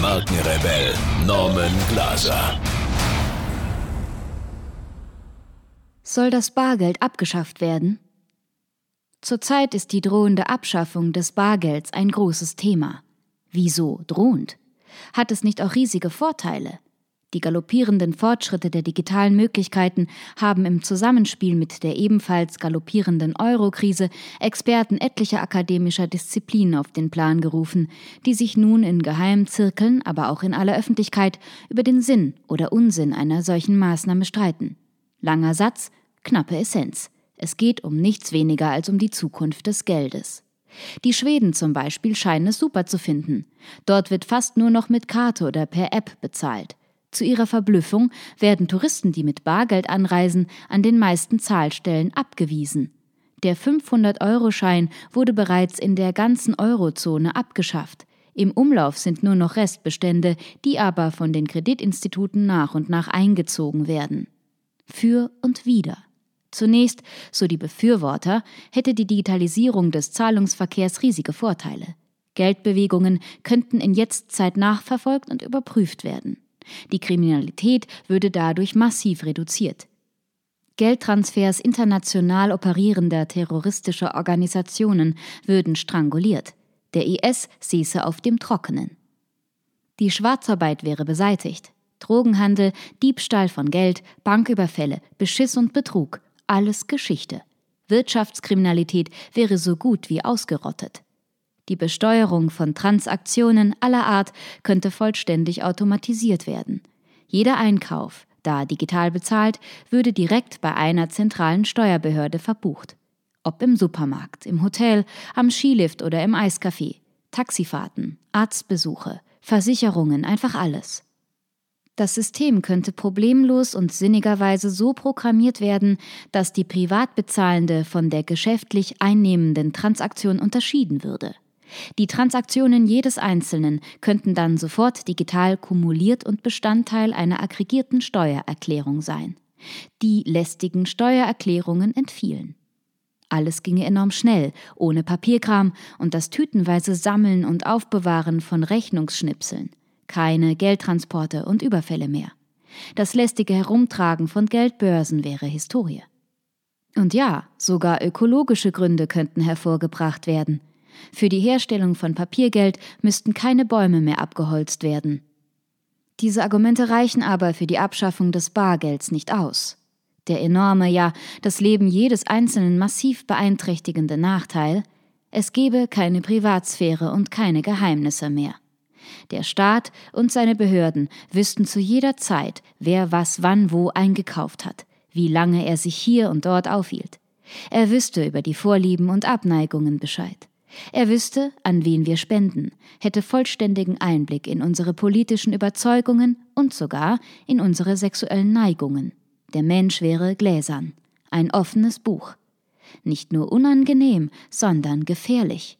Markenrebell Norman Glaser. Soll das Bargeld abgeschafft werden? Zurzeit ist die drohende Abschaffung des Bargelds ein großes Thema. Wieso drohend? Hat es nicht auch riesige Vorteile? Die galoppierenden Fortschritte der digitalen Möglichkeiten haben im Zusammenspiel mit der ebenfalls galoppierenden Eurokrise Experten etlicher akademischer Disziplinen auf den Plan gerufen, die sich nun in geheimen Zirkeln, aber auch in aller Öffentlichkeit über den Sinn oder Unsinn einer solchen Maßnahme streiten. Langer Satz, knappe Essenz. Es geht um nichts weniger als um die Zukunft des Geldes. Die Schweden zum Beispiel scheinen es super zu finden. Dort wird fast nur noch mit Karte oder per App bezahlt. Zu ihrer Verblüffung werden Touristen, die mit Bargeld anreisen, an den meisten Zahlstellen abgewiesen. Der 500-Euro-Schein wurde bereits in der ganzen Eurozone abgeschafft. Im Umlauf sind nur noch Restbestände, die aber von den Kreditinstituten nach und nach eingezogen werden. Für und wider. Zunächst, so die Befürworter, hätte die Digitalisierung des Zahlungsverkehrs riesige Vorteile. Geldbewegungen könnten in Jetztzeit nachverfolgt und überprüft werden. Die Kriminalität würde dadurch massiv reduziert. Geldtransfers international operierender terroristischer Organisationen würden stranguliert. Der IS säße auf dem Trockenen. Die Schwarzarbeit wäre beseitigt. Drogenhandel, Diebstahl von Geld, Banküberfälle, Beschiss und Betrug, alles Geschichte. Wirtschaftskriminalität wäre so gut wie ausgerottet. Die Besteuerung von Transaktionen aller Art könnte vollständig automatisiert werden. Jeder Einkauf, da digital bezahlt, würde direkt bei einer zentralen Steuerbehörde verbucht. Ob im Supermarkt, im Hotel, am Skilift oder im Eiscafé. Taxifahrten, Arztbesuche, Versicherungen, einfach alles. Das System könnte problemlos und sinnigerweise so programmiert werden, dass die privat bezahlende von der geschäftlich einnehmenden Transaktion unterschieden würde. Die Transaktionen jedes Einzelnen könnten dann sofort digital kumuliert und Bestandteil einer aggregierten Steuererklärung sein. Die lästigen Steuererklärungen entfielen. Alles ginge enorm schnell, ohne Papierkram und das tütenweise Sammeln und Aufbewahren von Rechnungsschnipseln. Keine Geldtransporte und Überfälle mehr. Das lästige Herumtragen von Geldbörsen wäre Historie. Und ja, sogar ökologische Gründe könnten hervorgebracht werden. Für die Herstellung von Papiergeld müssten keine Bäume mehr abgeholzt werden. Diese Argumente reichen aber für die Abschaffung des Bargelds nicht aus. Der enorme, ja das Leben jedes Einzelnen massiv beeinträchtigende Nachteil, es gebe keine Privatsphäre und keine Geheimnisse mehr. Der Staat und seine Behörden wüssten zu jeder Zeit, wer was wann wo eingekauft hat, wie lange er sich hier und dort aufhielt. Er wüsste über die Vorlieben und Abneigungen Bescheid. Er wüsste, an wen wir spenden, hätte vollständigen Einblick in unsere politischen Überzeugungen und sogar in unsere sexuellen Neigungen. Der Mensch wäre gläsern, ein offenes Buch. Nicht nur unangenehm, sondern gefährlich.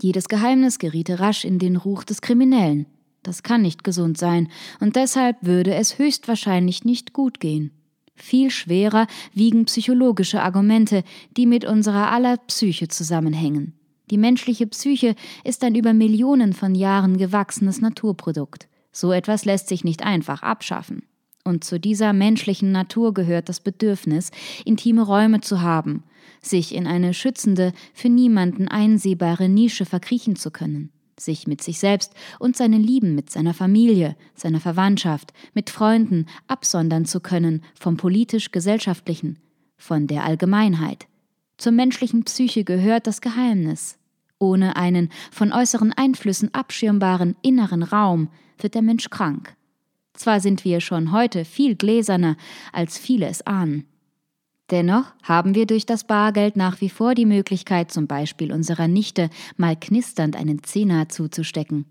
Jedes Geheimnis geriete rasch in den Ruch des Kriminellen. Das kann nicht gesund sein, und deshalb würde es höchstwahrscheinlich nicht gut gehen. Viel schwerer wiegen psychologische Argumente, die mit unserer aller Psyche zusammenhängen. Die menschliche Psyche ist ein über Millionen von Jahren gewachsenes Naturprodukt. So etwas lässt sich nicht einfach abschaffen. Und zu dieser menschlichen Natur gehört das Bedürfnis, intime Räume zu haben, sich in eine schützende, für niemanden einsehbare Nische verkriechen zu können, sich mit sich selbst und seinen Lieben, mit seiner Familie, seiner Verwandtschaft, mit Freunden absondern zu können vom politisch-gesellschaftlichen, von der Allgemeinheit. Zur menschlichen Psyche gehört das Geheimnis, ohne einen von äußeren Einflüssen abschirmbaren inneren Raum wird der Mensch krank. Zwar sind wir schon heute viel gläserner, als viele es ahnen. Dennoch haben wir durch das Bargeld nach wie vor die Möglichkeit, zum Beispiel unserer Nichte mal knisternd einen Zehner zuzustecken.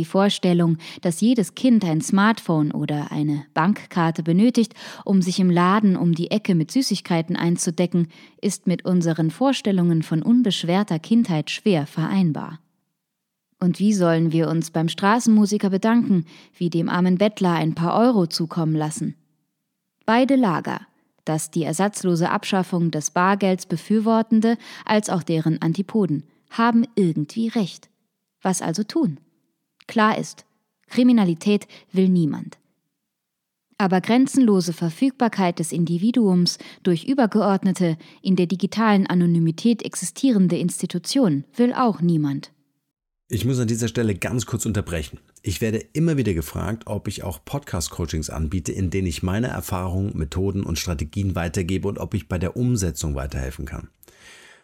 Die Vorstellung, dass jedes Kind ein Smartphone oder eine Bankkarte benötigt, um sich im Laden um die Ecke mit Süßigkeiten einzudecken, ist mit unseren Vorstellungen von unbeschwerter Kindheit schwer vereinbar. Und wie sollen wir uns beim Straßenmusiker bedanken, wie dem armen Bettler ein paar Euro zukommen lassen? Beide Lager, das die ersatzlose Abschaffung des Bargelds befürwortende als auch deren Antipoden, haben irgendwie recht. Was also tun? Klar ist, Kriminalität will niemand. Aber grenzenlose Verfügbarkeit des Individuums durch übergeordnete, in der digitalen Anonymität existierende Institutionen will auch niemand. Ich muss an dieser Stelle ganz kurz unterbrechen. Ich werde immer wieder gefragt, ob ich auch Podcast-Coachings anbiete, in denen ich meine Erfahrungen, Methoden und Strategien weitergebe und ob ich bei der Umsetzung weiterhelfen kann.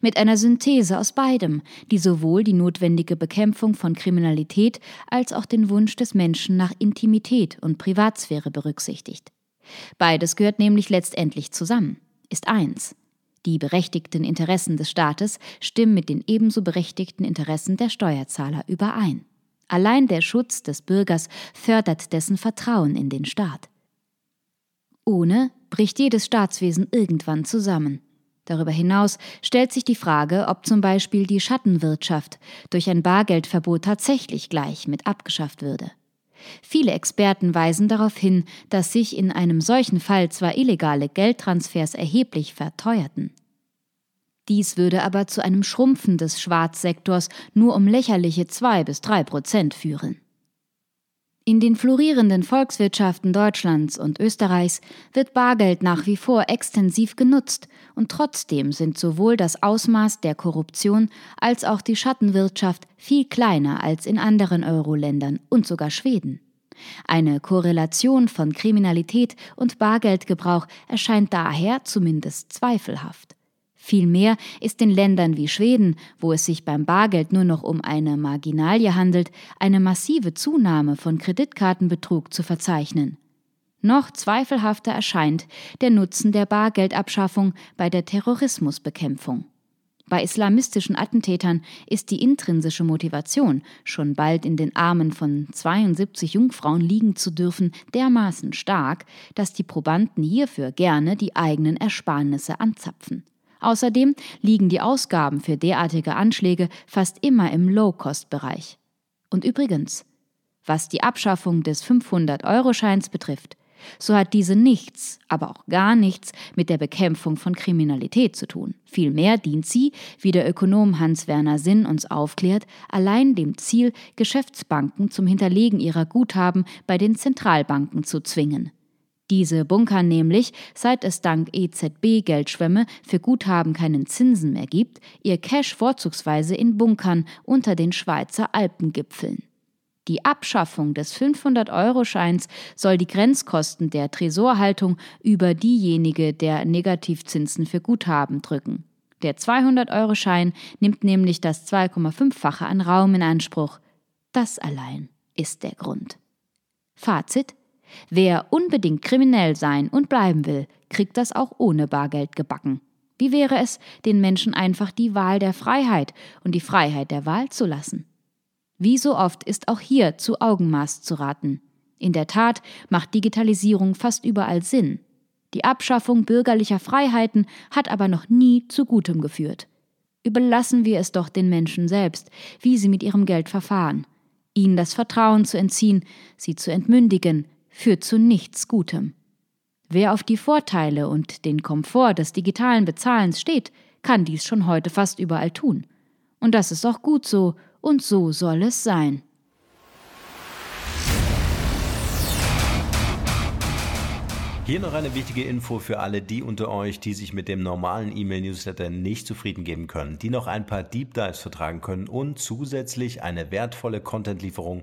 Mit einer Synthese aus beidem, die sowohl die notwendige Bekämpfung von Kriminalität als auch den Wunsch des Menschen nach Intimität und Privatsphäre berücksichtigt. Beides gehört nämlich letztendlich zusammen, ist eins. Die berechtigten Interessen des Staates stimmen mit den ebenso berechtigten Interessen der Steuerzahler überein. Allein der Schutz des Bürgers fördert dessen Vertrauen in den Staat. Ohne bricht jedes Staatswesen irgendwann zusammen. Darüber hinaus stellt sich die Frage, ob zum Beispiel die Schattenwirtschaft durch ein Bargeldverbot tatsächlich gleich mit abgeschafft würde. Viele Experten weisen darauf hin, dass sich in einem solchen Fall zwar illegale Geldtransfers erheblich verteuerten. Dies würde aber zu einem Schrumpfen des Schwarzsektors nur um lächerliche zwei bis drei Prozent führen. In den florierenden Volkswirtschaften Deutschlands und Österreichs wird Bargeld nach wie vor extensiv genutzt, und trotzdem sind sowohl das Ausmaß der Korruption als auch die Schattenwirtschaft viel kleiner als in anderen Euro-Ländern und sogar Schweden. Eine Korrelation von Kriminalität und Bargeldgebrauch erscheint daher zumindest zweifelhaft. Vielmehr ist in Ländern wie Schweden, wo es sich beim Bargeld nur noch um eine Marginalie handelt, eine massive Zunahme von Kreditkartenbetrug zu verzeichnen. Noch zweifelhafter erscheint der Nutzen der Bargeldabschaffung bei der Terrorismusbekämpfung. Bei islamistischen Attentätern ist die intrinsische Motivation, schon bald in den Armen von 72 Jungfrauen liegen zu dürfen, dermaßen stark, dass die Probanden hierfür gerne die eigenen Ersparnisse anzapfen. Außerdem liegen die Ausgaben für derartige Anschläge fast immer im Low-Cost-Bereich. Und übrigens, was die Abschaffung des 500-Euro-Scheins betrifft, so hat diese nichts, aber auch gar nichts mit der Bekämpfung von Kriminalität zu tun. Vielmehr dient sie, wie der Ökonom Hans-Werner Sinn uns aufklärt, allein dem Ziel, Geschäftsbanken zum Hinterlegen ihrer Guthaben bei den Zentralbanken zu zwingen. Diese bunkern nämlich, seit es dank EZB-Geldschwemme für Guthaben keinen Zinsen mehr gibt, ihr Cash vorzugsweise in Bunkern unter den Schweizer Alpengipfeln. Die Abschaffung des 500-Euro-Scheins soll die Grenzkosten der Tresorhaltung über diejenige der Negativzinsen für Guthaben drücken. Der 200-Euro-Schein nimmt nämlich das 2,5-fache an Raum in Anspruch. Das allein ist der Grund. Fazit Wer unbedingt kriminell sein und bleiben will, kriegt das auch ohne Bargeld gebacken. Wie wäre es, den Menschen einfach die Wahl der Freiheit und die Freiheit der Wahl zu lassen? Wie so oft ist auch hier zu Augenmaß zu raten. In der Tat macht Digitalisierung fast überall Sinn. Die Abschaffung bürgerlicher Freiheiten hat aber noch nie zu Gutem geführt. Überlassen wir es doch den Menschen selbst, wie sie mit ihrem Geld verfahren. Ihnen das Vertrauen zu entziehen, sie zu entmündigen, führt zu nichts Gutem. Wer auf die Vorteile und den Komfort des digitalen Bezahlens steht, kann dies schon heute fast überall tun. Und das ist auch gut so, und so soll es sein. Hier noch eine wichtige Info für alle die unter euch, die sich mit dem normalen E-Mail-Newsletter nicht zufrieden geben können, die noch ein paar Deep Dives vertragen können und zusätzlich eine wertvolle Content-Lieferung